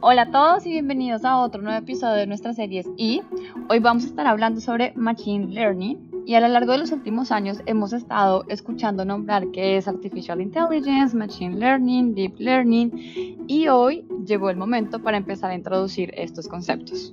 Hola a todos y bienvenidos a otro nuevo episodio de nuestras series y hoy vamos a estar hablando sobre Machine Learning y a lo largo de los últimos años hemos estado escuchando nombrar qué es Artificial Intelligence, Machine Learning, Deep Learning y hoy llegó el momento para empezar a introducir estos conceptos.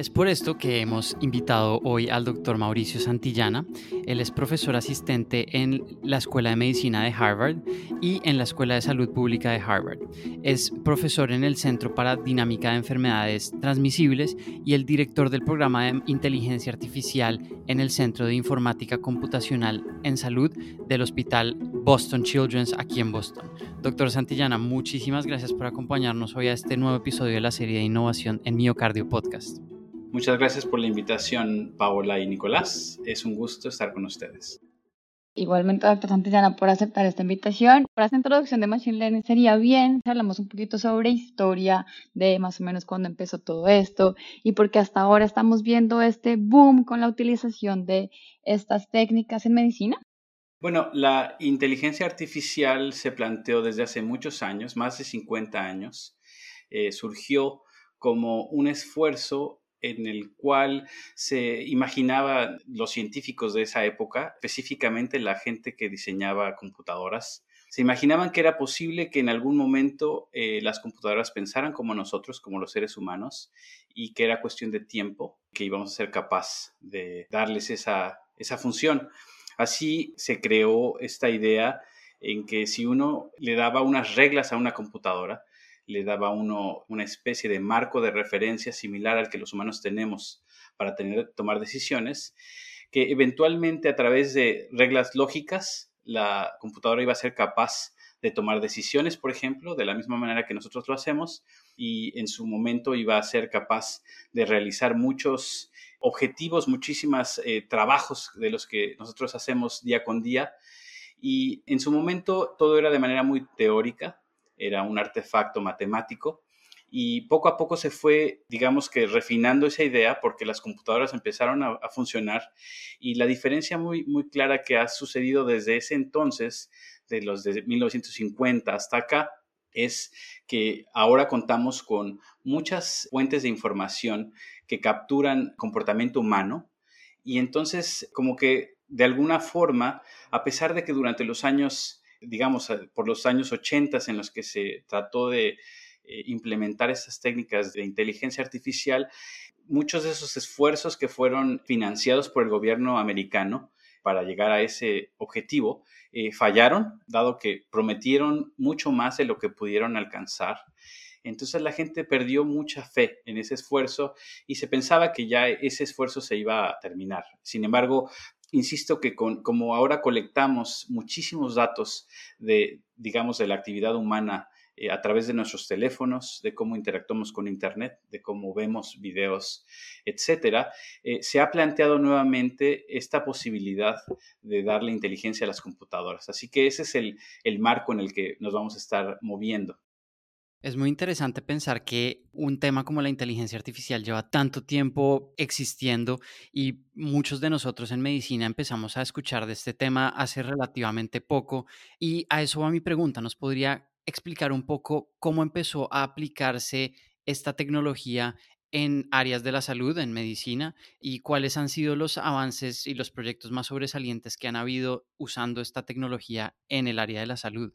Es por esto que hemos invitado hoy al doctor Mauricio Santillana. Él es profesor asistente en la Escuela de Medicina de Harvard y en la Escuela de Salud Pública de Harvard. Es profesor en el Centro para Dinámica de Enfermedades Transmisibles y el director del programa de Inteligencia Artificial en el Centro de Informática Computacional en Salud del Hospital Boston Children's aquí en Boston. Doctor Santillana, muchísimas gracias por acompañarnos hoy a este nuevo episodio de la serie de innovación en Miocardio Podcast. Muchas gracias por la invitación, Paola y Nicolás. Es un gusto estar con ustedes. Igualmente, doctor Santillana, por aceptar esta invitación. Para esta introducción de Machine Learning sería bien si hablamos un poquito sobre historia de más o menos cuándo empezó todo esto y porque hasta ahora estamos viendo este boom con la utilización de estas técnicas en medicina. Bueno, la inteligencia artificial se planteó desde hace muchos años, más de 50 años. Eh, surgió como un esfuerzo en el cual se imaginaba los científicos de esa época, específicamente la gente que diseñaba computadoras, se imaginaban que era posible que en algún momento eh, las computadoras pensaran como nosotros, como los seres humanos, y que era cuestión de tiempo que íbamos a ser capaz de darles esa, esa función. Así se creó esta idea en que si uno le daba unas reglas a una computadora, le daba uno una especie de marco de referencia similar al que los humanos tenemos para tener, tomar decisiones, que eventualmente a través de reglas lógicas la computadora iba a ser capaz de tomar decisiones, por ejemplo, de la misma manera que nosotros lo hacemos, y en su momento iba a ser capaz de realizar muchos objetivos, muchísimos eh, trabajos de los que nosotros hacemos día con día. Y en su momento todo era de manera muy teórica, era un artefacto matemático y poco a poco se fue, digamos que refinando esa idea porque las computadoras empezaron a, funcionar y la diferencia muy, muy clara que ha sucedido desde ese entonces, de los de 1950 hasta acá, es que ahora contamos con muchas fuentes de información que capturan comportamiento humano y entonces como que de alguna forma, a pesar de que durante los años digamos, eh, por los años 80 en los que se trató de eh, implementar estas técnicas de inteligencia artificial, muchos de esos esfuerzos que fueron financiados por el gobierno americano para llegar a ese objetivo eh, fallaron, dado que prometieron mucho más de lo que pudieron alcanzar. Entonces la gente perdió mucha fe en ese esfuerzo y se pensaba que ya ese esfuerzo se iba a terminar. Sin embargo, insisto que como ahora colectamos muchísimos datos de, digamos, de la actividad humana eh, a través de nuestros teléfonos, de cómo interactuamos con Internet, de cómo vemos videos, etcétera, eh, se ha planteado nuevamente esta posibilidad de darle inteligencia a las computadoras. Así que ese es el marco en el que nos vamos a estar moviendo. Es muy interesante pensar que un tema como la inteligencia artificial lleva tanto tiempo existiendo y muchos de nosotros en medicina empezamos a escuchar de este tema hace relativamente poco. Y a eso va mi pregunta. ¿Nos podría explicar un poco cómo empezó a aplicarse esta tecnología en áreas de la salud, en medicina, y cuáles han sido los avances y los proyectos más sobresalientes que han habido usando esta tecnología en el área de la salud?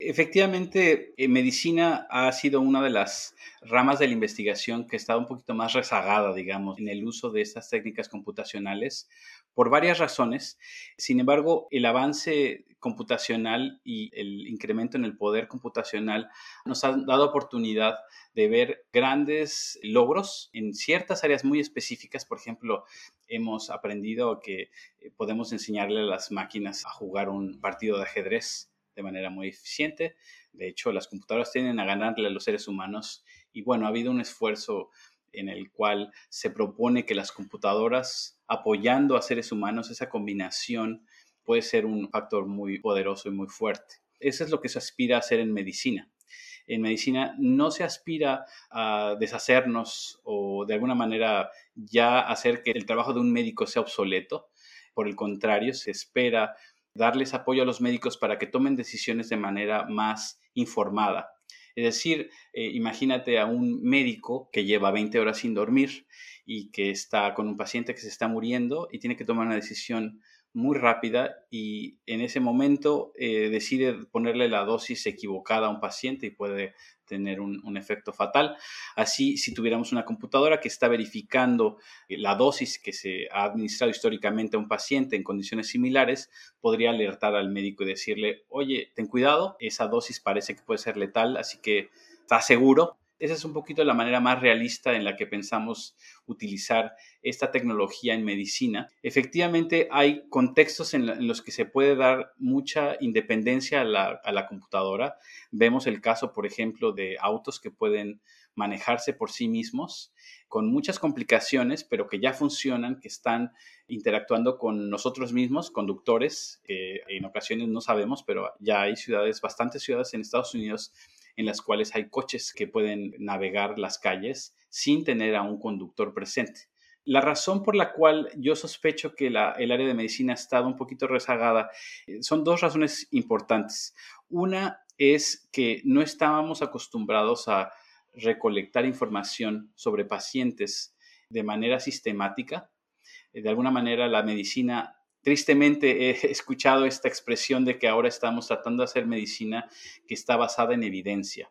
Efectivamente, en medicina ha sido una de las ramas de la investigación que estado un poquito más rezagada, digamos, en el uso de estas técnicas computacionales por varias razones. Sin embargo, el avance computacional y el incremento en el poder computacional nos han dado oportunidad de ver grandes logros en ciertas áreas muy específicas. Por ejemplo, hemos aprendido que eh, podemos enseñarle a las máquinas a jugar un partido de ajedrez de manera muy eficiente. De hecho, las computadoras tienden a ganarle a los seres humanos y bueno, ha habido un esfuerzo en el cual se propone que las computadoras apoyando a seres humanos, esa combinación puede ser un factor muy poderoso y muy fuerte. Eso es lo que se aspira a hacer en medicina. En medicina no se aspira a deshacernos o de alguna manera ya hacer que el trabajo de un médico sea obsoleto. Por el contrario, se espera darles apoyo a los médicos para que tomen decisiones de manera más informada. Es decir, eh, imagínate a un médico que lleva 20 horas sin dormir y que está con un paciente que se está muriendo y tiene que tomar una decisión muy rápida y en ese momento eh, decide ponerle la dosis equivocada a un paciente y puede tener un, efecto fatal. Así, si tuviéramos una computadora que está verificando la dosis que se ha administrado históricamente a un paciente en condiciones similares, podría alertar al médico y decirle, oye, ten cuidado, esa dosis parece que puede ser letal, así que está seguro esa es un poquito la manera más realista en la que pensamos utilizar esta tecnología en medicina. Efectivamente, hay contextos en, los que se puede dar mucha independencia a la, computadora. Vemos el caso, por ejemplo, de autos que pueden manejarse por sí mismos con muchas complicaciones, pero que ya funcionan, que están interactuando con nosotros mismos, conductores, en ocasiones no sabemos, pero ya hay ciudades, bastantes ciudades en Estados Unidos en las cuales hay coches que pueden navegar las calles sin tener a un conductor presente. La razón por la cual yo sospecho que el área de medicina ha estado un poquito rezagada eh, son dos razones importantes. Una es que no estábamos acostumbrados a recolectar información sobre pacientes de manera sistemática. De alguna manera la medicina Tristemente he escuchado esta expresión de que ahora estamos tratando de hacer medicina que está basada en evidencia.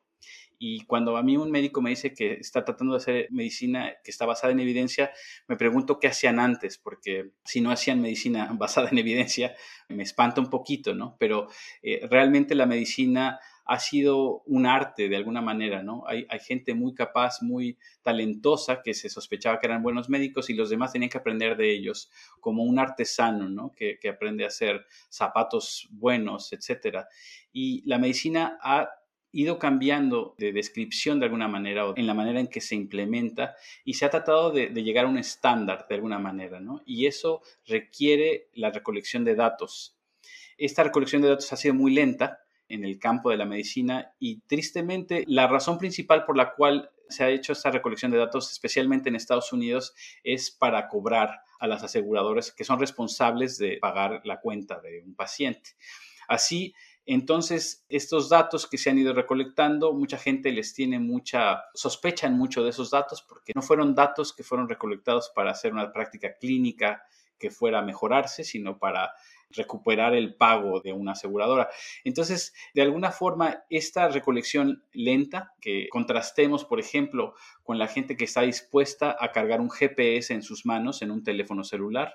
Y cuando a mí un médico me dice que está tratando de hacer medicina que está basada en evidencia, me pregunto qué hacían antes, porque si no hacían medicina basada en evidencia, me espanta un poquito, ¿no? Pero eh, realmente la medicina ha sido un arte de alguna manera, ¿no? Hay, gente muy capaz, muy talentosa que se sospechaba que eran buenos médicos y los demás tenían que aprender de ellos, como un artesano, ¿no? Que, que aprende a hacer zapatos buenos, etcétera. Y la medicina ha ido cambiando de descripción de alguna manera o en la manera en que se implementa y se ha tratado de, de, llegar a un estándar de alguna manera, ¿no? Y eso requiere la recolección de datos. Esta recolección de datos ha sido muy lenta en el campo de la medicina y tristemente la razón principal por la cual se ha hecho esta recolección de datos, especialmente en Estados Unidos, es para cobrar a las aseguradoras que son responsables de pagar la cuenta de un paciente. Así, entonces, estos datos que se han ido recolectando, mucha gente les tiene mucha, sospechan mucho de esos datos porque no fueron datos que fueron recolectados para hacer una práctica clínica que fuera a mejorarse, sino para recuperar el pago de una aseguradora. Entonces, de alguna forma, esta recolección lenta, que contrastemos, por ejemplo, con la gente que está dispuesta a cargar un GPS en sus manos en un teléfono celular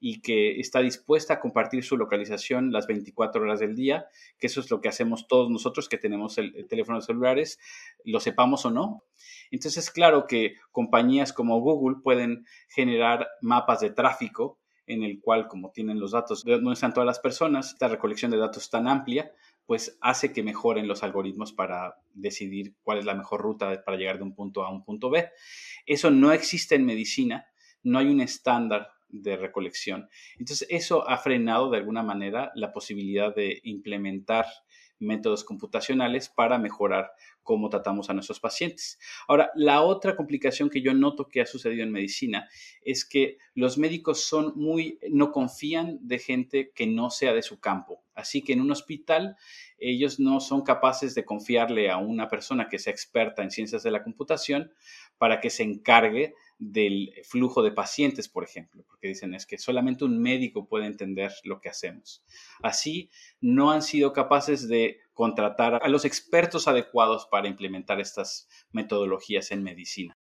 y que está dispuesta a compartir su localización las 24 horas del día, que eso es lo que hacemos todos nosotros que tenemos el, el teléfono celulares, lo sepamos o no. Entonces, claro que compañías como Google pueden generar mapas de tráfico en el cual, como tienen los datos dónde están todas las personas, esta recolección de datos tan amplia, pues hace que mejoren los algoritmos para decidir cuál es la mejor ruta para llegar de un punto A a un punto B. Eso no existe en medicina, no hay un estándar de recolección. Entonces, eso ha frenado de alguna manera la posibilidad de implementar métodos computacionales para mejorar cómo tratamos a nuestros pacientes. Ahora, la otra complicación que yo noto que ha sucedido en medicina es que los médicos son muy, no confían de gente que no sea de su campo. Así que en un hospital ellos no son capaces de confiarle a una persona que sea experta en ciencias de la computación para que se encargue del flujo de pacientes, por ejemplo, porque dicen es que solamente un médico puede entender lo que hacemos. Así, no han sido capaces de contratar a los expertos adecuados para implementar estas metodologías en medicina.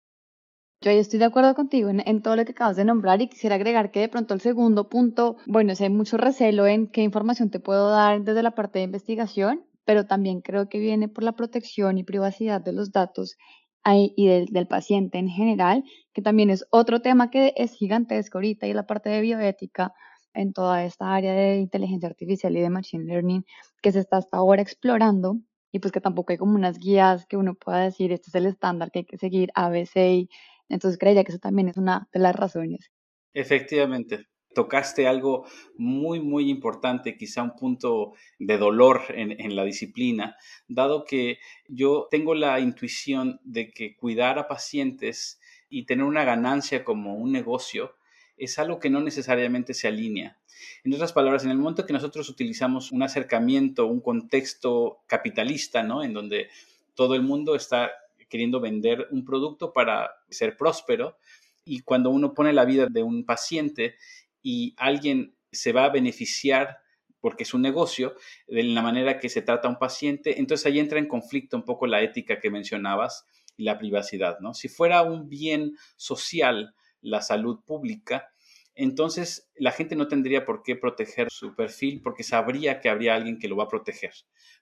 Yo estoy de acuerdo contigo en, todo lo que acabas de nombrar y quisiera agregar que de pronto el segundo punto, bueno, hay mucho recelo en qué información te puedo dar desde la parte de investigación, pero también creo que viene por la protección y privacidad de los datos y del, paciente en general, que también es otro tema que es gigantesco ahorita y la parte de bioética en toda esta área de inteligencia artificial y de machine learning que se está hasta ahora explorando y pues que tampoco hay como unas guías que uno pueda decir este es el estándar que hay que seguir ABC y entonces creía que eso también es una de las razones. Efectivamente, tocaste algo muy, muy importante, quizá un punto de dolor en, la disciplina, dado que yo tengo la intuición de que cuidar a pacientes y tener una ganancia como un negocio es algo que no necesariamente se alinea. En otras palabras, en el momento que nosotros utilizamos un acercamiento, un contexto capitalista, ¿no? En donde Todo el mundo está queriendo vender un producto para ser próspero y cuando uno pone la vida de un paciente y alguien se va a beneficiar porque es un negocio, de la manera que se trata a un paciente, entonces ahí entra en conflicto un poco la ética que mencionabas y la privacidad, ¿no? Si fuera un bien social la salud pública, entonces la gente no tendría por qué proteger su perfil porque sabría que habría alguien que lo va a proteger.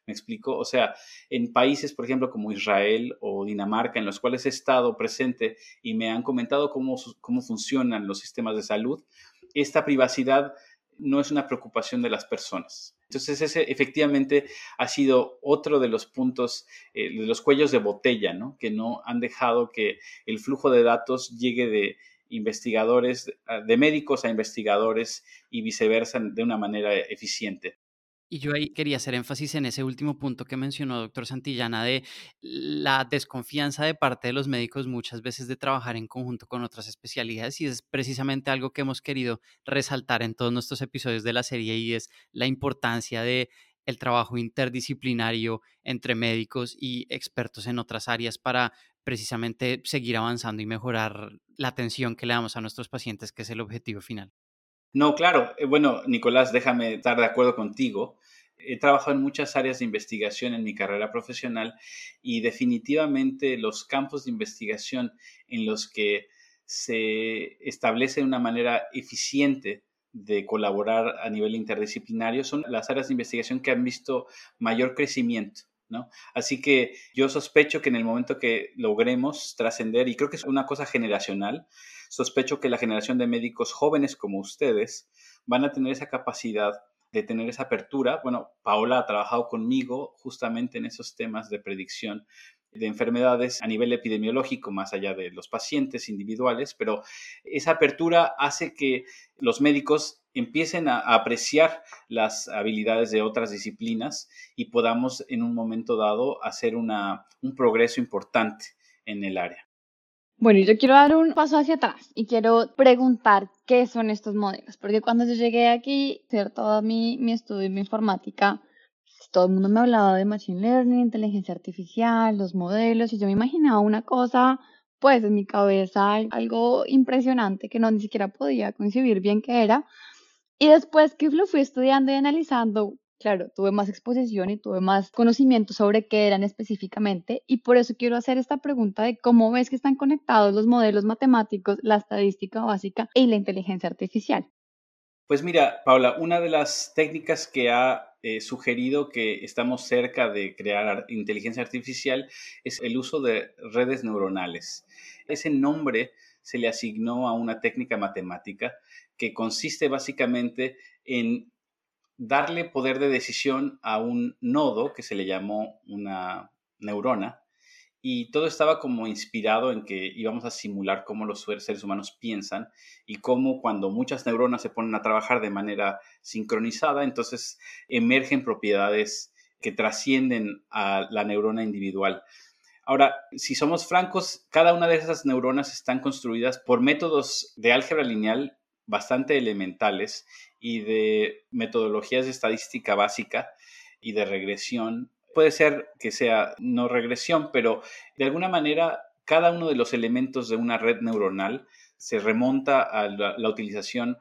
¿Me explico? O sea, en países, por ejemplo, como Israel o Dinamarca, en los cuales he estado presente y me han comentado cómo, cómo funcionan los sistemas de salud, esta privacidad no es una preocupación de las personas. Entonces, ese efectivamente ha sido otro de los puntos, eh, de los cuellos de botella, ¿no? Que no han dejado que el flujo de datos llegue de investigadores, de médicos a investigadores y viceversa de una manera eficiente. Y yo ahí quería hacer énfasis en ese último punto que mencionó doctor Santillana de la desconfianza de parte de los médicos muchas veces de trabajar en conjunto con otras especialidades y es precisamente algo que hemos querido resaltar en todos nuestros episodios de la serie y es la importancia de el trabajo interdisciplinario entre médicos y expertos en otras áreas para precisamente seguir avanzando y mejorar la atención que le damos a nuestros pacientes, que es el objetivo final. No, claro. Eh, bueno, Nicolás, déjame estar de acuerdo contigo. He trabajado en muchas áreas de investigación en mi carrera profesional y definitivamente los campos de investigación en los que se establece una manera eficiente de colaborar a nivel interdisciplinario son las áreas de investigación que han visto mayor crecimiento. ¿No? Así que yo sospecho que en el momento que logremos trascender, y creo que es una cosa generacional, sospecho que la generación de médicos jóvenes como ustedes van a tener esa capacidad de tener esa apertura. Bueno, Paola ha trabajado conmigo justamente en esos temas de predicción de enfermedades a nivel epidemiológico, más allá de los pacientes individuales, pero esa apertura hace que los médicos empiecen a, apreciar las habilidades de otras disciplinas y podamos en un momento dado hacer un progreso importante en el área. Bueno, yo quiero dar un paso hacia atrás y quiero preguntar qué son estos modelos, porque cuando yo llegué aquí, hacer todo mi, mi estudio en mi informática, pues, todo el mundo me hablaba de Machine Learning, inteligencia artificial, los modelos, y yo me imaginaba una cosa, pues en mi cabeza, algo impresionante que no ni siquiera podía concebir bien qué era. Y después que lo fui estudiando y analizando, claro, tuve más exposición y tuve más conocimiento sobre qué eran específicamente y por eso quiero hacer esta pregunta de cómo ves que están conectados los modelos matemáticos, la estadística básica y la inteligencia artificial. Pues mira, Paula, una de las técnicas que ha eh, sugerido que estamos cerca de crear inteligencia artificial es el uso de redes neuronales. Ese nombre se le asignó a una técnica matemática que consiste básicamente en darle poder de decisión a un nodo que se le llamó una neurona y todo estaba como inspirado en que íbamos a simular cómo los seres humanos piensan y cómo cuando muchas neuronas se ponen a trabajar de manera sincronizada, entonces emergen propiedades que trascienden a la neurona individual. Ahora, si somos francos, cada una de esas neuronas están construidas por métodos de álgebra lineal bastante elementales y de metodologías de estadística básica y de regresión. Puede ser que sea no regresión, pero de alguna manera cada uno de los elementos de una red neuronal se remonta a la, utilización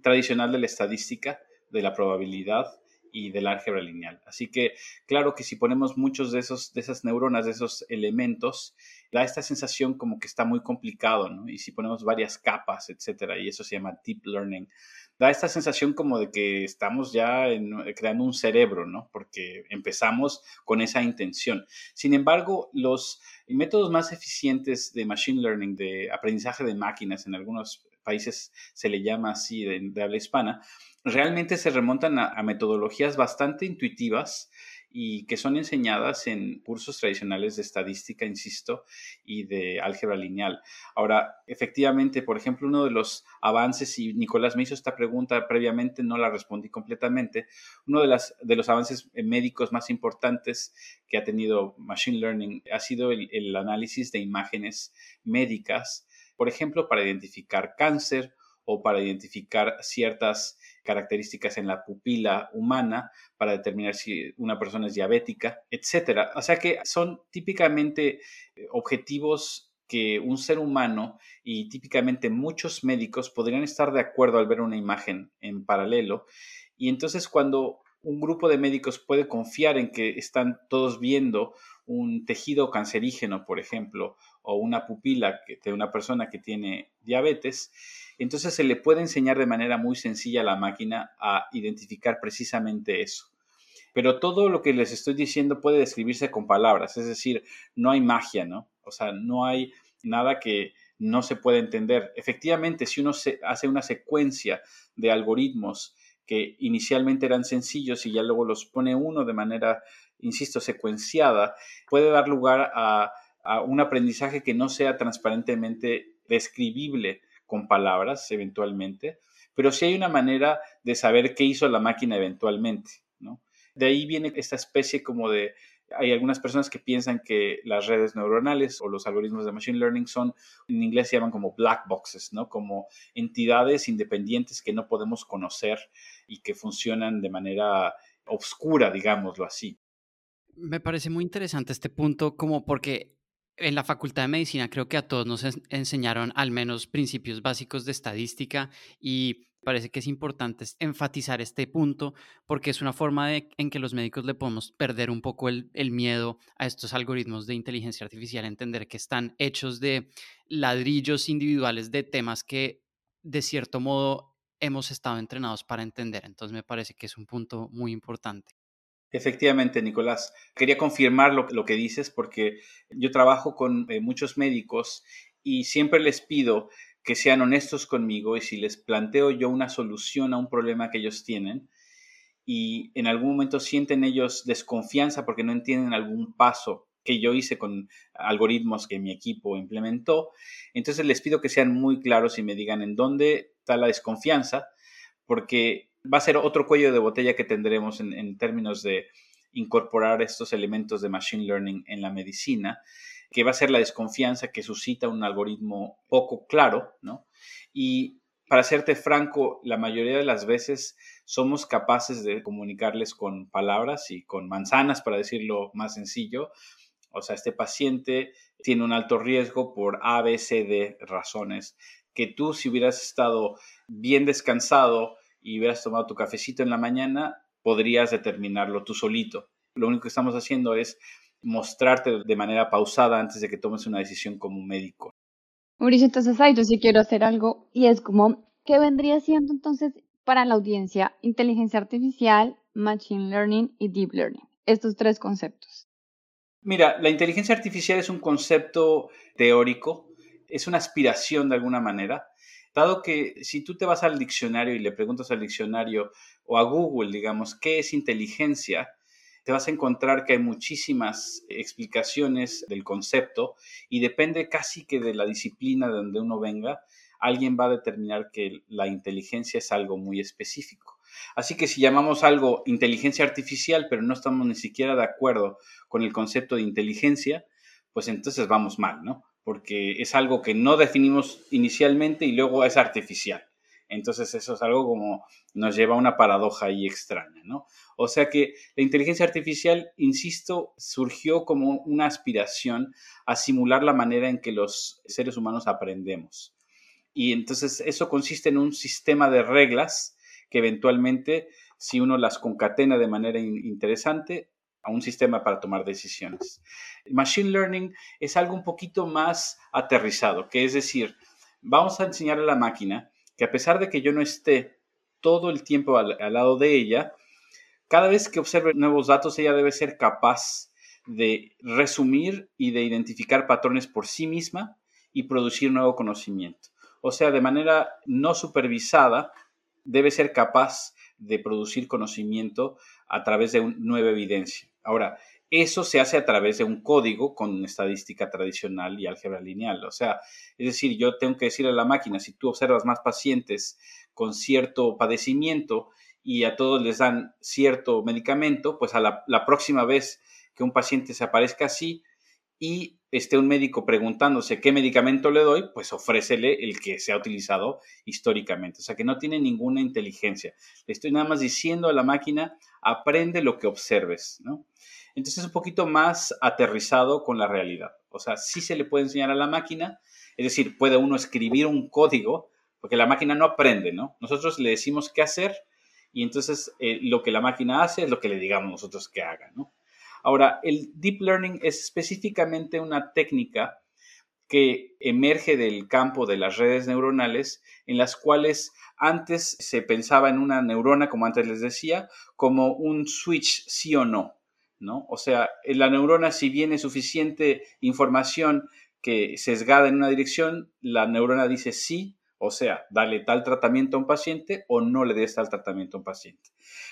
tradicional de la estadística, de la probabilidad y del álgebra lineal. Así que claro que si ponemos muchos de, esos, de esas neuronas, de esos elementos, da esta sensación como que está muy complicado, ¿no? Y si ponemos varias capas, etcétera, y eso se llama deep learning, da esta sensación como de que estamos ya creando un cerebro, ¿no? Porque empezamos con esa intención. Sin embargo, los métodos más eficientes de machine learning, de aprendizaje de máquinas, en algunos países se le llama así de habla hispana, realmente se remontan a, metodologías bastante intuitivas y que son enseñadas en cursos tradicionales de estadística, insisto, y de álgebra lineal. Ahora, efectivamente, por ejemplo, uno de los avances, y Nicolás me hizo esta pregunta previamente, no la respondí completamente, uno de, las, de los avances médicos más importantes que ha tenido Machine Learning ha sido el análisis de imágenes médicas, por ejemplo, para identificar cáncer o para identificar ciertas características en la pupila humana para determinar si una persona es diabética, etc. O sea que son típicamente eh, objetivos que un ser humano y típicamente muchos médicos podrían estar de acuerdo al ver una imagen en paralelo. Y entonces cuando un grupo de médicos puede confiar en que están todos viendo un tejido cancerígeno, por ejemplo, o una pupila de una persona que tiene diabetes, entonces se le puede enseñar de manera muy sencilla a la máquina a identificar precisamente eso. Pero todo lo que les estoy diciendo puede describirse con palabras, es decir, no hay magia, ¿no? O sea, no hay nada que no se pueda entender. Efectivamente, si uno hace una secuencia de algoritmos que inicialmente eran sencillos y ya luego los pone uno de manera, insisto, secuenciada, puede dar lugar a, un aprendizaje que no sea transparentemente describible con palabras eventualmente, pero sí hay una manera de saber qué hizo la máquina eventualmente. ¿no? De ahí viene esta especie como de hay algunas personas que piensan que las redes neuronales o los algoritmos de machine learning son, en inglés se llaman como black boxes, ¿no? Como entidades independientes que no podemos conocer y que funcionan de manera obscura, digámoslo así. Me parece muy interesante este punto, como porque en la Facultad de Medicina creo que a todos nos enseñaron al menos principios básicos de estadística y parece que es importante enfatizar este punto porque es una forma de, en que los médicos le podemos perder un poco el, el, miedo a estos algoritmos de inteligencia artificial, entender que están hechos de ladrillos individuales de temas que de cierto modo hemos estado entrenados para entender. Entonces me parece que es un punto muy importante. Efectivamente, Nicolás. Quería confirmar lo, lo que dices porque yo trabajo con eh, muchos médicos y siempre les pido que sean honestos conmigo y si les planteo yo una solución a un problema que ellos tienen y en algún momento sienten ellos desconfianza porque no entienden algún paso que yo hice con algoritmos que mi equipo implementó, entonces les pido que sean muy claros y me digan en dónde está la desconfianza, porque va a ser otro cuello de botella que tendremos en, términos de incorporar estos elementos de machine learning en la medicina que va a ser la desconfianza que suscita un algoritmo poco claro, ¿no? Y para serte franco, la mayoría de las veces somos capaces de comunicarles con palabras y con manzanas, para decirlo más sencillo. O sea, este paciente tiene un alto riesgo por A, B, razones que tú si hubieras estado bien descansado y hubieras tomado tu cafecito en la mañana, podrías determinarlo tú solito. Lo único que estamos haciendo es mostrarte de manera pausada antes de que tomes una decisión como médico. Mauricio, entonces ahí yo sí quiero hacer algo y es como, ¿qué vendría siendo entonces para la audiencia inteligencia artificial, machine learning y deep learning? Estos tres conceptos. Mira, la inteligencia artificial es un concepto teórico, es una aspiración de alguna manera, dado que si tú te vas al diccionario y le preguntas al diccionario o a Google, digamos, ¿qué es inteligencia? te vas a encontrar que hay muchísimas explicaciones del concepto y depende casi que de la disciplina de donde uno venga, alguien va a determinar que la inteligencia es algo muy específico. Así que si llamamos algo inteligencia artificial, pero no estamos ni siquiera de acuerdo con el concepto de inteligencia, pues entonces vamos mal, ¿no? Porque es algo que no definimos inicialmente y luego es artificial. Entonces eso es algo como nos lleva a una paradoja ahí extraña, ¿no? O sea que la inteligencia artificial, insisto, surgió como una aspiración a simular la manera en que los seres humanos aprendemos. Y entonces eso consiste en un sistema de reglas que eventualmente, si uno las concatena de manera interesante, a un sistema para tomar decisiones. Machine Learning es algo un poquito más aterrizado, que es decir, vamos a enseñar a la máquina que a pesar de que yo no esté todo el tiempo al, lado de ella, cada vez que observe nuevos datos, ella debe ser capaz de resumir y de identificar patrones por sí misma y producir nuevo conocimiento. O sea, de manera no supervisada, debe ser capaz de producir conocimiento a través de nueva evidencia. Ahora, eso se hace a través de un código con estadística tradicional y álgebra lineal. O sea, es decir, yo tengo que decirle a la máquina, si tú observas más pacientes con cierto padecimiento y a todos les dan cierto medicamento, pues a la, próxima vez que un paciente se aparezca así, y esté un médico preguntándose qué medicamento le doy, pues ofrécele el que se ha utilizado históricamente. O sea que no tiene ninguna inteligencia. Le estoy nada más diciendo a la máquina, aprende lo que observes, ¿no? Entonces es un poquito más aterrizado con la realidad. O sea, sí se le puede enseñar a la máquina, es decir, puede uno escribir un código, porque la máquina no aprende, ¿no? Nosotros le decimos qué hacer y entonces eh, lo que la máquina hace es lo que le digamos nosotros que haga, ¿no? Ahora, el deep learning es específicamente una técnica que emerge del campo de las redes neuronales, en las cuales antes se pensaba en una neurona, como antes les decía, como un switch sí o no, ¿no? O sea, en la neurona, si viene suficiente información que sesgada en una dirección, la neurona dice sí, o sea, dale tal tratamiento a un paciente o no le des tal tratamiento a un paciente.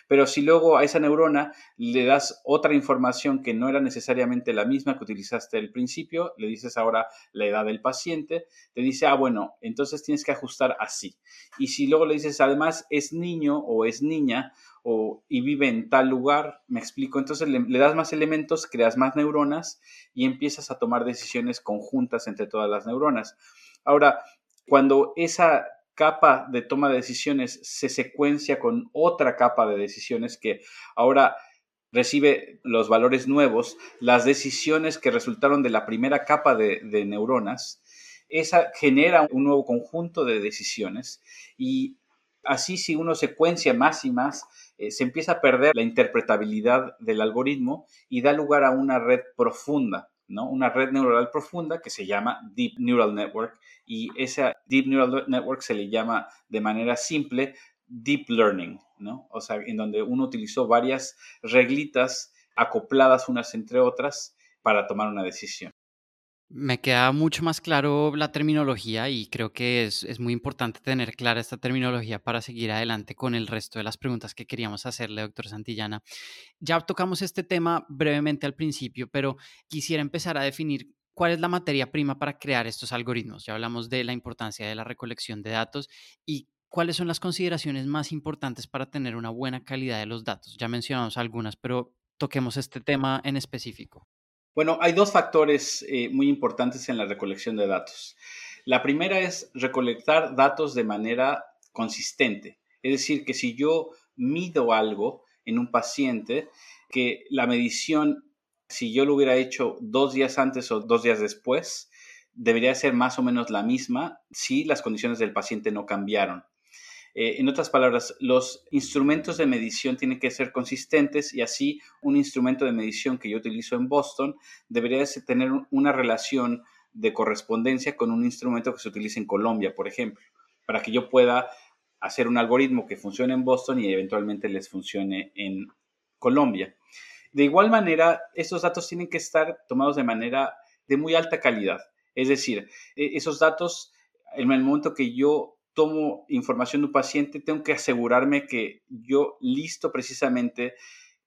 Pero si luego a esa neurona le das otra información que no era necesariamente la misma que utilizaste al principio, le dices ahora la edad del paciente, te dice, ah, bueno, entonces tienes que ajustar así. Y si luego le dices, además, es niño o es niña o, y vive en tal lugar, me explico, entonces le, le das más elementos, creas más neuronas y empiezas a tomar decisiones conjuntas entre todas las neuronas. Ahora, cuando esa capa de toma de decisiones se secuencia con otra capa de decisiones que ahora recibe los valores nuevos, las decisiones que resultaron de la primera capa de, neuronas, esa genera un nuevo conjunto de decisiones y así si uno secuencia más y más, eh, se empieza a perder la interpretabilidad del algoritmo y da lugar a una red profunda. Una red neuronal profunda que se llama Deep Neural Network y esa Deep Neural Network se le llama de manera simple Deep Learning, ¿no? O sea, en donde uno utilizó varias reglitas acopladas unas entre otras para tomar una decisión. Me queda mucho más claro la terminología y creo que es, es, muy importante tener clara esta terminología para seguir adelante con el resto de las preguntas que queríamos hacerle, doctor Santillana. Ya tocamos este tema brevemente al principio, pero quisiera empezar a definir cuál es la materia prima para crear estos algoritmos. Ya hablamos de la importancia de la recolección de datos y cuáles son las consideraciones más importantes para tener una buena calidad de los datos. Ya mencionamos algunas, pero toquemos este tema en específico. Bueno, hay dos factores eh, muy importantes en la recolección de datos. La primera es recolectar datos de manera consistente. Es decir, que si yo mido algo en un paciente, que la medición, si yo lo hubiera hecho dos días antes o dos días después, debería ser más o menos la misma si las condiciones del paciente no cambiaron. Eh, en otras palabras, los instrumentos de medición tienen que ser consistentes y así un instrumento de medición que yo utilizo en Boston debería tener una relación de correspondencia con un instrumento que se utiliza en Colombia, por ejemplo, para que yo pueda hacer un algoritmo que funcione en Boston y eventualmente les funcione en Colombia. De igual manera, estos datos tienen que estar tomados de manera de muy alta calidad. Es decir, e-, esos datos, en el momento que yo tomo información de un paciente, tengo que asegurarme que yo listo precisamente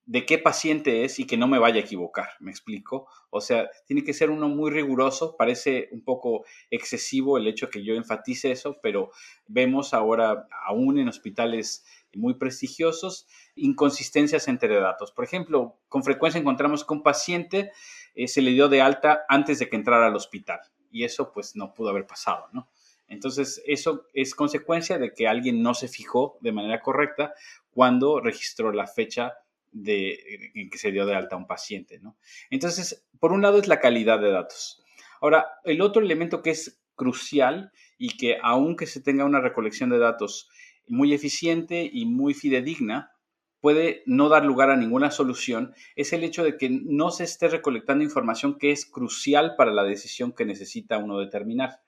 de qué paciente es y que no me vaya a equivocar, ¿me explico? O sea, tiene que ser uno muy riguroso, parece un poco excesivo el hecho que yo enfatice eso, pero vemos ahora, aún en hospitales muy prestigiosos, inconsistencias entre datos. Por ejemplo, con frecuencia encontramos que un paciente eh, se le dio de alta antes de que entrara al hospital y eso pues no pudo haber pasado, ¿no? Entonces, eso es consecuencia de que alguien no se fijó de manera correcta cuando registró la fecha en que se dio de alta a un paciente. ¿no? Entonces, por un lado es la calidad de datos. Ahora, el otro elemento que es crucial y que aunque se tenga una recolección de datos muy eficiente y muy fidedigna, puede no dar lugar a ninguna solución, es el hecho de que no se esté recolectando información que es crucial para la decisión que necesita uno determinar.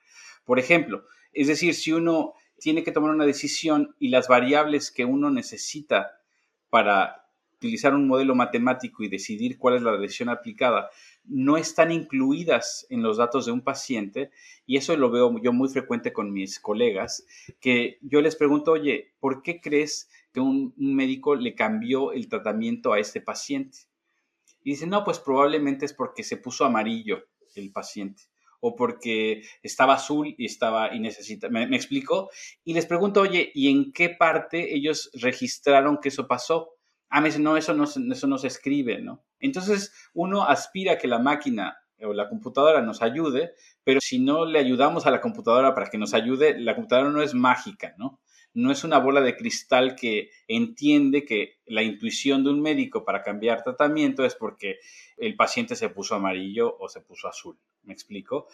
Por ejemplo, es decir, si uno tiene que tomar una decisión y las variables que uno necesita para utilizar un modelo matemático y decidir cuál es la decisión aplicada no están incluidas en los datos de un paciente, y eso lo veo yo muy frecuente con mis colegas, que yo les pregunto, oye, ¿por qué crees que un, médico le cambió el tratamiento a este paciente? Y dicen, no, pues probablemente es porque se puso amarillo el paciente o porque estaba azul y estaba y necesita. ¿Me, explico? Y les pregunto, oye, ¿y en qué parte ellos registraron que eso pasó? Ah, me dicen, no, eso no, eso no se escribe, ¿no? Entonces uno aspira a que la máquina o la computadora nos ayude, pero si no le ayudamos a la computadora para que nos ayude, la computadora no es mágica, ¿no? No es una bola de cristal que entiende que la intuición de un médico para cambiar tratamiento es porque el paciente se puso amarillo o se puso azul. ¿Me explico?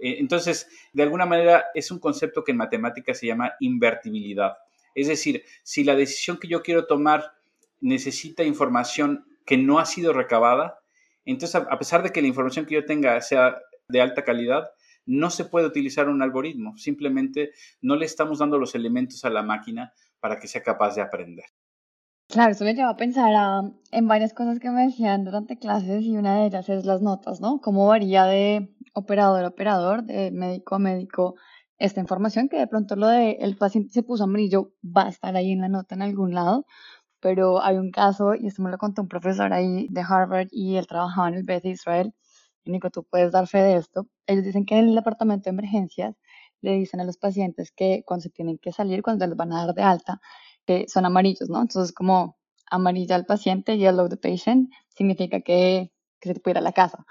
Eh, entonces, de alguna manera es un concepto que en matemáticas se llama invertibilidad. Es decir, si la decisión que yo quiero tomar necesita información que no ha sido recabada, entonces a pesar de que la información que yo tenga sea de alta calidad, no se puede utilizar un algoritmo. Simplemente no le estamos dando los elementos a la máquina para que sea capaz de aprender. Claro, eso me lleva a pensar en varias cosas que me decían durante clases y una de ellas es las notas, ¿no? Cómo varía de operador a operador, de médico a médico, esta información que de pronto lo de el paciente se puso amarillo va a estar ahí en la nota en algún lado, pero hay un caso, y esto me lo contó un profesor ahí de Harvard y él trabajaba en el Beth Israel, y Nico, tú puedes dar fe de esto. Ellos dicen que en el departamento de emergencias le dicen a los pacientes que cuando se tienen que salir, cuando les van a dar de alta, que son amarillos, ¿no? Entonces, como amarilla al paciente, yellow the patient, significa que, que se puede ir a la casa.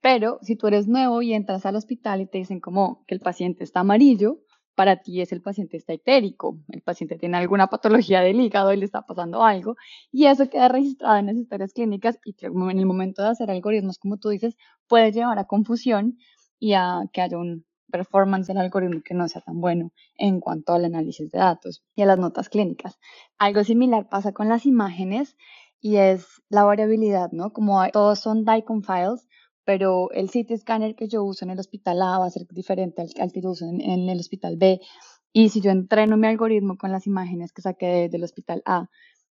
Pero si tú eres nuevo y entras al hospital y te dicen como que el paciente está amarillo, para ti es el paciente está itérico, el paciente tiene alguna patología del hígado y le está pasando algo, y eso queda registrado en las historias clínicas y que en el momento de hacer algoritmos, como tú dices, puede llevar a confusión y a que haya un performance del algoritmo que no sea tan bueno en cuanto al análisis de datos y a las notas clínicas. Algo similar pasa con las imágenes y es la variabilidad, ¿no? Como todos son DICOM files, pero el CT scanner que yo uso en el hospital A va a ser diferente al, que yo uso en, el hospital B. Y si yo entreno mi algoritmo con las imágenes que saqué del hospital A,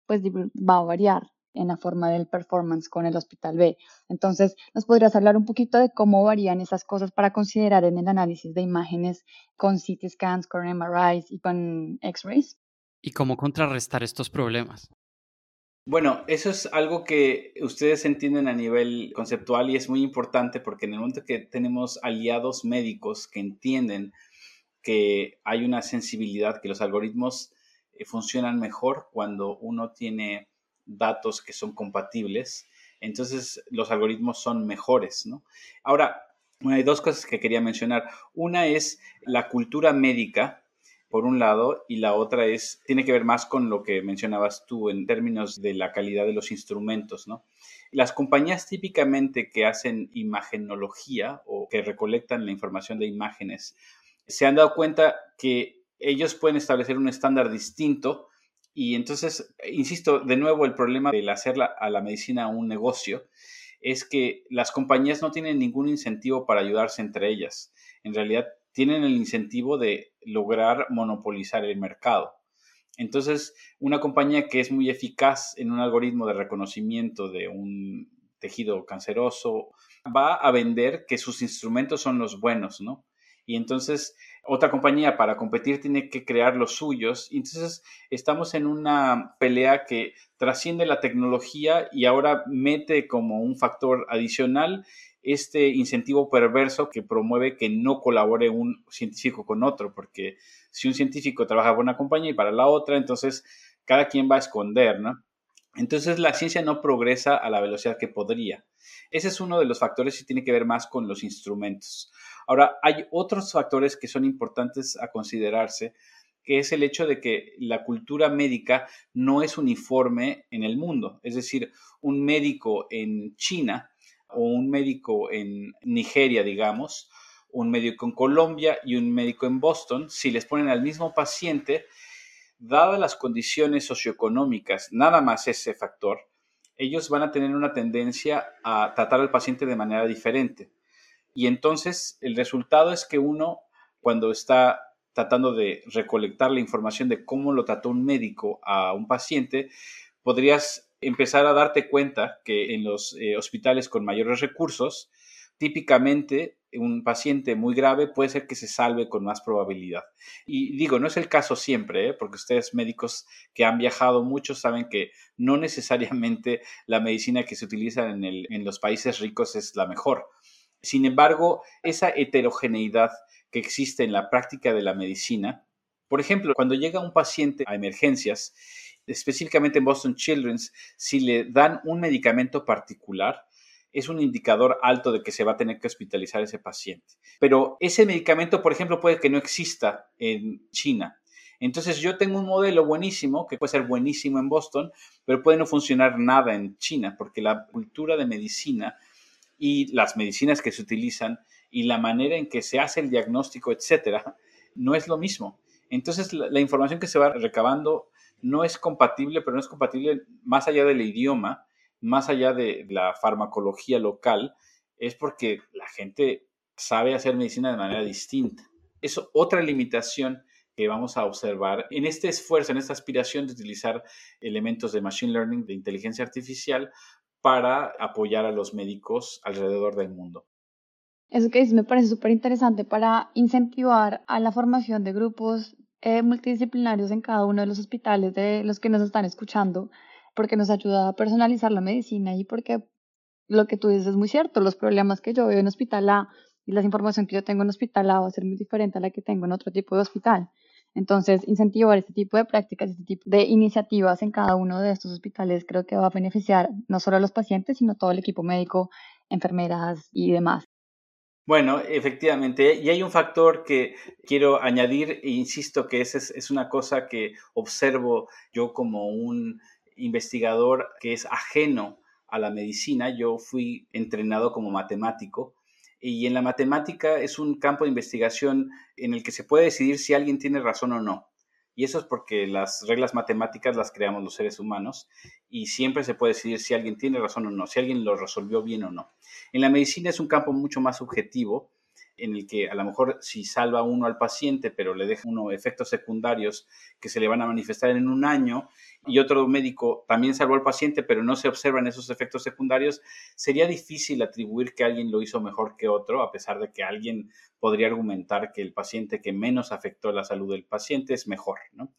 pues va a variar en la forma del performance con el hospital B. Entonces, ¿nos podrías hablar un poquito de cómo varían esas cosas para considerar en el análisis de imágenes con CT scans, con MRIs y con X-rays? ¿Y cómo contrarrestar estos problemas? Bueno, eso es algo que ustedes entienden a nivel conceptual y es muy importante porque en el momento que tenemos aliados médicos que entienden que hay una sensibilidad, que los algoritmos eh, funcionan mejor cuando uno tiene datos que son compatibles, entonces los algoritmos son mejores, ¿no? Ahora, hay dos cosas que quería mencionar. Una es la cultura médica por un lado, y la otra es, tiene que ver más con lo que mencionabas tú en términos de la calidad de los instrumentos, ¿no? Las compañías típicamente que hacen imagenología o que recolectan la información de imágenes, se han dado cuenta que ellos pueden establecer un estándar distinto y entonces, insisto, de nuevo, el problema de hacer a la medicina un negocio es que las compañías no tienen ningún incentivo para ayudarse entre ellas. En realidad, tienen el incentivo de lograr monopolizar el mercado. Entonces, una compañía que es muy eficaz en un algoritmo de reconocimiento de un tejido canceroso va a vender que sus instrumentos son los buenos, ¿no? Y entonces otra compañía para competir tiene que crear los suyos. Entonces estamos en una pelea que trasciende la tecnología y ahora mete como un factor adicional este incentivo perverso que promueve que no colabore un científico con otro, porque si un científico trabaja para una compañía y para la otra, entonces cada quien va a esconder, ¿no? Entonces la ciencia no progresa a la velocidad que podría. Ese es uno de los factores que tiene que ver más con los instrumentos. Ahora, hay otros factores que son importantes a considerarse, que es el hecho de que la cultura médica no es uniforme en el mundo. Es decir, un médico en China o un médico en Nigeria, digamos, un médico en Colombia y un médico en Boston, si les ponen al mismo paciente, dadas las condiciones socioeconómicas, nada más ese factor, ellos van a tener una tendencia a tratar al paciente de manera diferente. Y entonces el resultado es que uno, cuando está tratando de recolectar la información de cómo lo trató un médico a un paciente, podrías empezar a darte cuenta que en los eh, hospitales con mayores recursos, típicamente un paciente muy grave puede ser que se salve con más probabilidad. Y digo, no es el caso siempre, ¿eh? porque ustedes médicos que han viajado mucho saben que no necesariamente la medicina que se utiliza en, en los países ricos es la mejor. Sin embargo, esa heterogeneidad que existe en la práctica de la medicina, por ejemplo, cuando llega un paciente a emergencias específicamente en Boston Children's, si le dan un medicamento particular, es un indicador alto de que se va a tener que hospitalizar ese paciente. Pero ese medicamento, por ejemplo, puede que no exista en China. Entonces yo tengo un modelo buenísimo, que puede ser buenísimo en Boston, pero puede no funcionar nada en China, porque la cultura de medicina y las medicinas que se utilizan y la manera en que se hace el diagnóstico, etcétera, no es lo mismo. Entonces la, información que se va recabando no es compatible, pero no es compatible más allá del idioma, más allá de la farmacología local, es porque la gente sabe hacer medicina de manera distinta. Es otra limitación que vamos a observar en este esfuerzo, en esta aspiración de utilizar elementos de machine learning, de inteligencia artificial, para apoyar a los médicos alrededor del mundo. Eso que dices me parece súper interesante para incentivar a la formación de grupos eh, multidisciplinarios en cada uno de los hospitales de los que nos están escuchando, porque nos ayuda a personalizar la medicina y porque lo que tú dices es muy cierto, los problemas que yo veo en hospital A y la información que yo tengo en hospital A va a ser muy diferente a la que tengo en otro tipo de hospital. Entonces, incentivar este tipo de prácticas, este tipo de iniciativas en cada uno de estos hospitales creo que va a beneficiar no solo a los pacientes, sino a todo el equipo médico, enfermeras y demás. Bueno, efectivamente, y hay un factor que quiero añadir, e insisto que es, es una cosa que observo yo como un investigador que es ajeno a la medicina. Yo fui entrenado como matemático y en la matemática es un campo de investigación en el que se puede decidir si alguien tiene razón o no. Y eso es porque las reglas matemáticas las creamos los seres humanos y siempre se puede decidir si alguien tiene razón o no, si alguien lo resolvió bien o no. En la medicina es un campo mucho más subjetivo en el que a lo mejor si salva uno al paciente, pero le deja uno efectos secundarios que se le van a manifestar en un año, y otro médico también salvó al paciente, pero no se observan esos efectos secundarios, sería difícil atribuir que alguien lo hizo mejor que otro, a pesar de que alguien podría argumentar que el paciente que menos afectó la salud del paciente es mejor. ¿no?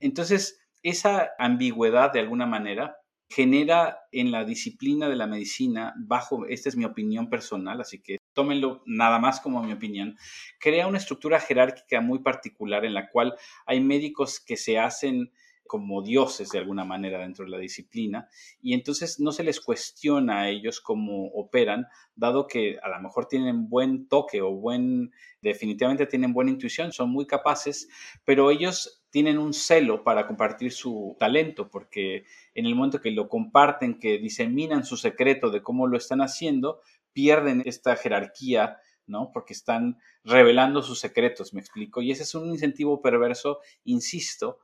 Entonces, esa ambigüedad de alguna manera genera en la disciplina de la medicina, bajo, esta es mi opinión personal, así que tómenlo nada más como mi opinión, crea una estructura jerárquica muy particular en la cual hay médicos que se hacen como dioses de alguna manera dentro de la disciplina y entonces no se les cuestiona a ellos cómo operan, dado que a lo mejor tienen buen toque o buen, definitivamente tienen buena intuición, son muy capaces, pero ellos tienen un celo para compartir su talento, porque en el momento que lo comparten, que diseminan su secreto de cómo lo están haciendo, pierden esta jerarquía ¿no? Porque están revelando sus secretos, me explico. Y ese es un incentivo perverso, insisto,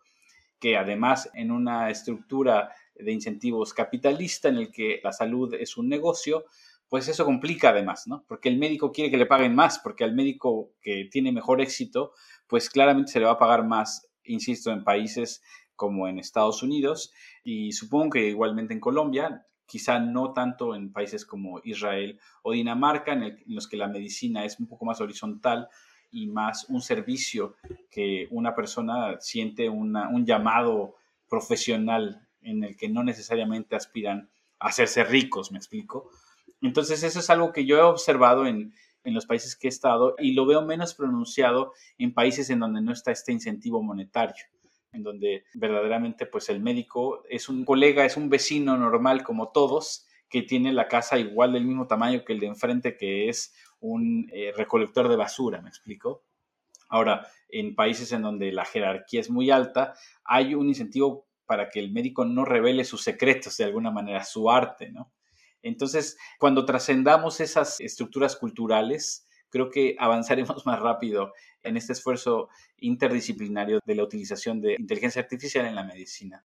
que además en una estructura de incentivos capitalista en el que la salud es un negocio, pues eso complica además, ¿no? Porque el médico quiere que le paguen más, porque al médico que tiene mejor éxito, pues claramente se le va a pagar más, insisto, en países como en Estados Unidos y supongo que igualmente en Colombia, quizá no tanto en países como Israel o Dinamarca, en, los que la medicina es un poco más horizontal, y más un servicio que una persona siente un llamado profesional en el que no necesariamente aspiran a hacerse ricos, me explico. Entonces eso es algo que yo he observado en, en los países que he estado y lo veo menos pronunciado en países en donde no está este incentivo monetario en donde verdaderamente pues el médico es un colega, es un vecino normal como todos, que tiene la casa igual del mismo tamaño que el de enfrente, que es un eh, recolector de basura, ¿me explico? Ahora, en países en donde la jerarquía es muy alta, hay un incentivo para que el médico no revele sus secretos de alguna manera, su arte, ¿no? Entonces, cuando trascendamos esas estructuras culturales, creo que avanzaremos más rápido en este esfuerzo interdisciplinario de la utilización de inteligencia artificial en la medicina.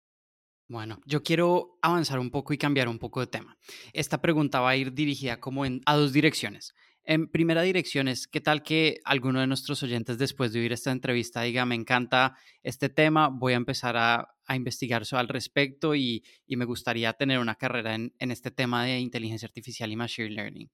Bueno, yo quiero avanzar un poco y cambiar un poco de tema. Esta pregunta va a ir dirigida como en, a dos direcciones. En primera dirección es, ¿qué tal que alguno de nuestros oyentes después de oír esta entrevista diga, me encanta este tema, voy a empezar a, investigar al respecto y, me gustaría tener una carrera en, en este tema de inteligencia artificial y machine learning?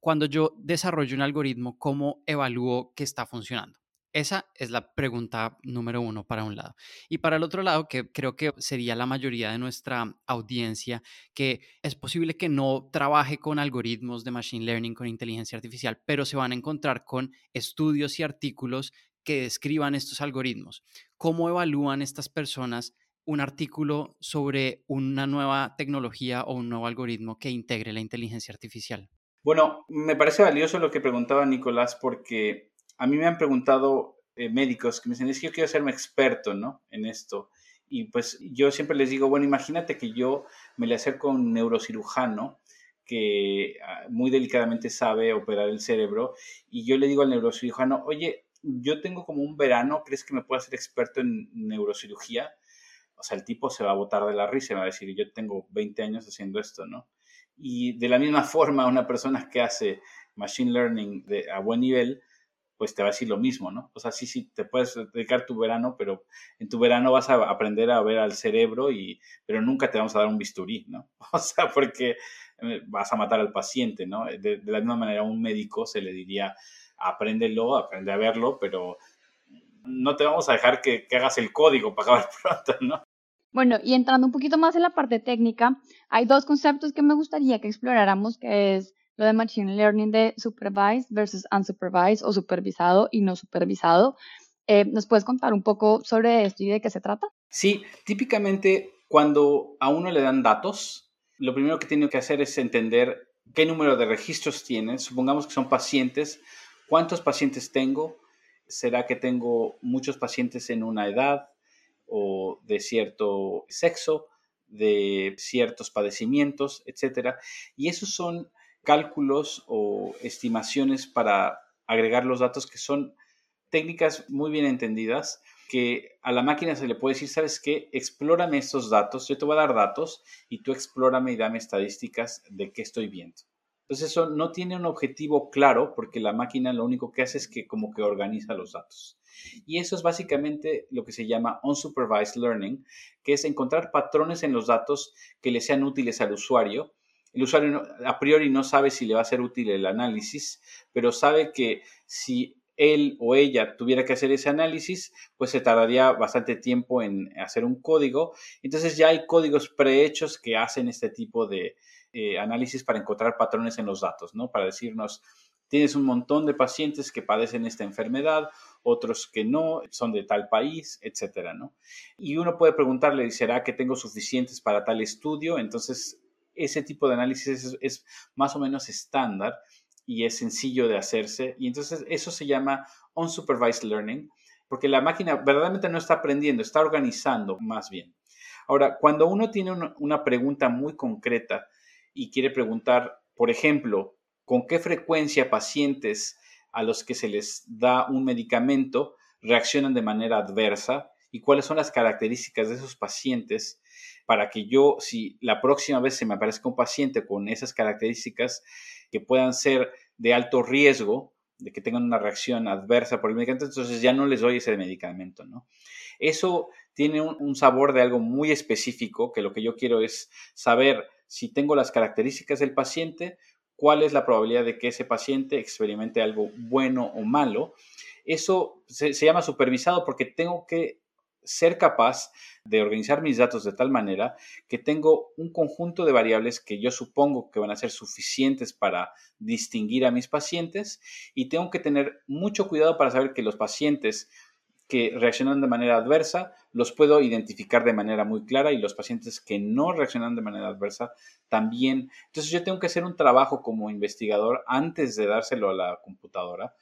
Cuando yo desarrollo un algoritmo, ¿cómo evalúo que está funcionando? Esa es la pregunta número uno para un lado. Y para el otro lado, que creo que sería la mayoría de nuestra audiencia, que es posible que no trabaje con algoritmos de Machine Learning, con inteligencia artificial, pero se van a encontrar con estudios y artículos que describan estos algoritmos. ¿Cómo evalúan estas personas un artículo sobre una nueva tecnología o un nuevo algoritmo que integre la inteligencia artificial? Bueno, me parece valioso lo que preguntaba Nicolás porque a mí me han preguntado eh, médicos que me dicen, es que yo quiero hacerme experto, ¿no? En esto. Y pues yo siempre les digo, bueno, imagínate que yo me le acerco a un neurocirujano que ah, muy delicadamente sabe operar el cerebro y yo le digo al neurocirujano, oye, yo tengo como un verano, ¿crees que me puedo hacer experto en neurocirugía? O sea, el tipo se va a botar de la risa y va a decir, yo tengo 20 años haciendo esto, ¿no? Y de la misma forma, una persona que hace machine learning a buen nivel, pues te va a decir lo mismo, ¿no? O sea, sí, sí, te puedes dedicar tu verano, pero en tu verano vas a aprender a ver al cerebro, y, pero nunca te vamos a dar un bisturí, ¿no? O sea, porque eh, vas a matar al paciente, ¿no? De, la misma manera, a un médico se le diría, apréndelo, aprende a verlo, pero no te vamos a dejar que, que hagas el código para acabar pronto, ¿no? Bueno, y entrando un poquito más en la parte técnica, hay dos conceptos que me gustaría que exploráramos, que es lo de Machine Learning de supervised versus unsupervised o supervisado y no supervisado. Eh, ¿Nos puedes contar un poco sobre esto y de qué se trata? Sí, típicamente cuando a uno le dan datos, lo primero que tiene que hacer es entender qué número de registros tiene. Supongamos que son pacientes. ¿Cuántos pacientes tengo? ¿Será que tengo muchos pacientes en una edad o de cierto sexo, de ciertos padecimientos, etcétera? Y esos son cálculos o estimaciones para agregar los datos que son técnicas muy bien entendidas que a la máquina se le puede decir, ¿sabes qué? Explórame estos datos, yo te voy a dar datos y tú explórame y dame estadísticas de qué estoy viendo. Entonces eso no tiene un objetivo claro porque la máquina lo único que hace es que como que organiza los datos. Y eso es básicamente lo que se llama unsupervised learning, que es encontrar patrones en los datos que le sean útiles al usuario el usuario a priori no sabe si le va a ser útil el análisis, pero sabe que si él o ella tuviera que hacer ese análisis, pues se tardaría bastante tiempo en hacer un código. Entonces ya hay códigos prehechos que hacen este tipo de eh, análisis para encontrar patrones en los datos, ¿no? Para decirnos, tienes un montón de pacientes que padecen esta enfermedad, otros que no, son de tal país, etcétera, ¿no? Y uno puede preguntarle, ¿será que tengo suficientes para tal estudio? Entonces ese tipo de análisis es, más o menos estándar y es sencillo de hacerse. Y entonces eso se llama unsupervised learning, porque la máquina verdaderamente no está aprendiendo, está organizando más bien. Ahora, cuando uno tiene una pregunta muy concreta y quiere preguntar, por ejemplo, con qué frecuencia pacientes a los que se les da un medicamento reaccionan de manera adversa y cuáles son las características de esos pacientes, para que yo, si la próxima vez se me aparezca un paciente con esas características que puedan ser de alto riesgo, de que tengan una reacción adversa por el medicamento, entonces ya no les doy ese medicamento, ¿no? Eso tiene un, sabor de algo muy específico, que lo que yo quiero es saber si tengo las características del paciente, cuál es la probabilidad de que ese paciente experimente algo bueno o malo. Eso se llama supervisado porque tengo que ser capaz de organizar mis datos de tal manera que tengo un conjunto de variables que yo supongo que van a ser suficientes para distinguir a mis pacientes y tengo que tener mucho cuidado para saber que los pacientes que reaccionan de manera adversa los puedo identificar de manera muy clara y los pacientes que no reaccionan de manera adversa también. Entonces yo tengo que hacer un trabajo como investigador antes de dárselo a la computadora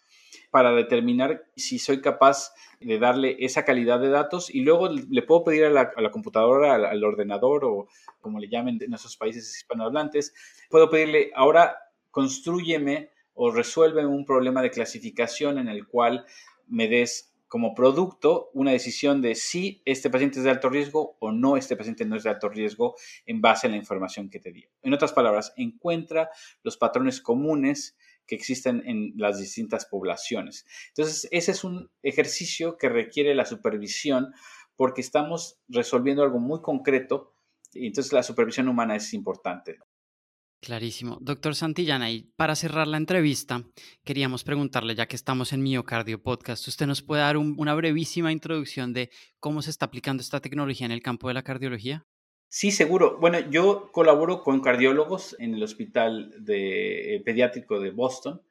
para determinar si soy capaz de darle esa calidad de datos y luego le puedo pedir a la, computadora, al, ordenador o como le llamen en esos países hispanohablantes, puedo pedirle ahora construyeme o resuélveme un problema de clasificación en el cual me des como producto una decisión de si este paciente es de alto riesgo o no, este paciente no es de alto riesgo en base a la información que te dio. En otras palabras, encuentra los patrones comunes que existen en las distintas poblaciones. Entonces, ese es un ejercicio que requiere la supervisión porque estamos resolviendo algo muy concreto y entonces la supervisión humana es importante. Clarísimo. Doctor Santillana, y para cerrar la entrevista, queríamos preguntarle, ya que estamos en Miocardio Podcast, ¿usted nos puede dar una brevísima introducción de cómo se está aplicando esta tecnología en el campo de la cardiología? Sí, seguro. Bueno, yo colaboro con cardiólogos en el Hospital de, eh, Pediátrico de Boston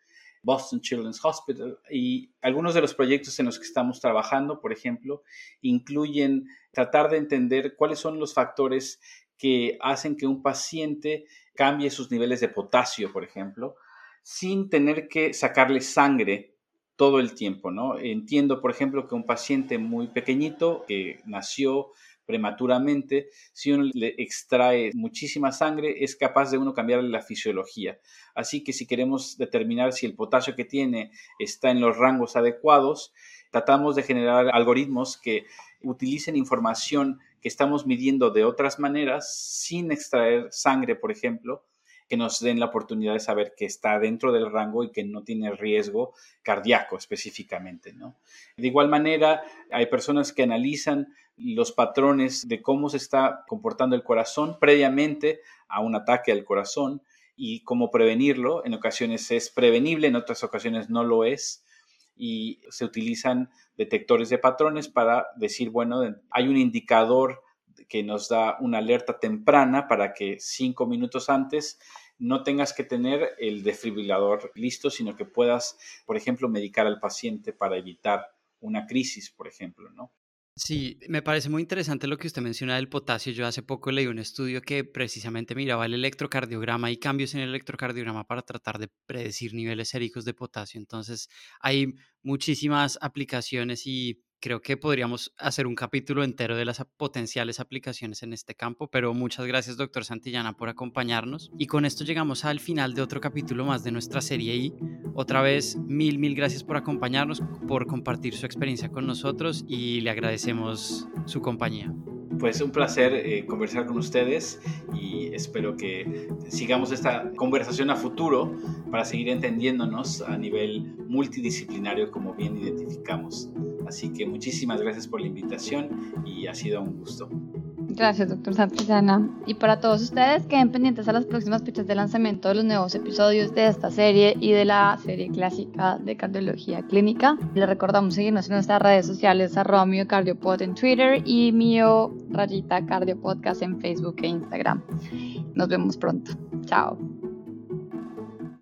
Boston Children's Hospital. Y algunos de los proyectos en los que estamos trabajando, por ejemplo, incluyen tratar de entender cuáles son los factores que hacen que un paciente cambie sus niveles de potasio, por ejemplo, sin tener que sacarle sangre todo el tiempo, ¿no? Entiendo, por ejemplo, que un paciente muy pequeñito que nació prematuramente, si uno le extrae muchísima sangre, es capaz de uno cambiarle la fisiología. Así que si queremos determinar si el potasio que tiene está en los rangos adecuados, tratamos de generar algoritmos que utilicen información que estamos midiendo de otras maneras sin extraer sangre, por ejemplo, que nos den la oportunidad de saber que está dentro del rango y que no tiene riesgo cardíaco específicamente. ¿no? De igual manera, hay personas que analizan los patrones de cómo se está comportando el corazón previamente a un ataque al corazón y cómo prevenirlo. En ocasiones es prevenible, en otras ocasiones no lo es y se utilizan detectores de patrones para decir, bueno, hay un indicador que nos da una alerta temprana para que cinco minutos antes no tengas que tener el desfibrilador listo, sino que puedas, por ejemplo, medicar al paciente para evitar una crisis, por ejemplo, ¿no? Sí, me parece muy interesante lo que usted menciona del potasio. Yo hace poco leí un estudio que precisamente miraba el electrocardiograma y cambios en el electrocardiograma para tratar de predecir niveles séricos de potasio. Entonces, hay muchísimas aplicaciones y creo que podríamos hacer un capítulo entero de las potenciales aplicaciones en este campo, pero muchas gracias, doctor Santillana, por acompañarnos. Y con esto llegamos al final de otro capítulo más de nuestra serie I. Otra vez, mil, mil gracias por acompañarnos, por compartir su experiencia con nosotros y le agradecemos su compañía. Pues un placer eh, conversar con ustedes y espero que sigamos esta conversación a futuro para seguir entendiéndonos a nivel multidisciplinario como bien identificamos. Así que muchísimas gracias por la invitación y ha sido un gusto. Gracias, doctor Santillana. Y para todos ustedes, queden pendientes a las próximas fechas de lanzamiento de los nuevos episodios de esta serie y de la serie clásica de cardiología clínica. Les recordamos seguirnos en nuestras redes sociales, arroba miocardiopod en Twitter y mío rayita cardiopodcast en Facebook e Instagram. Nos vemos pronto. Chao.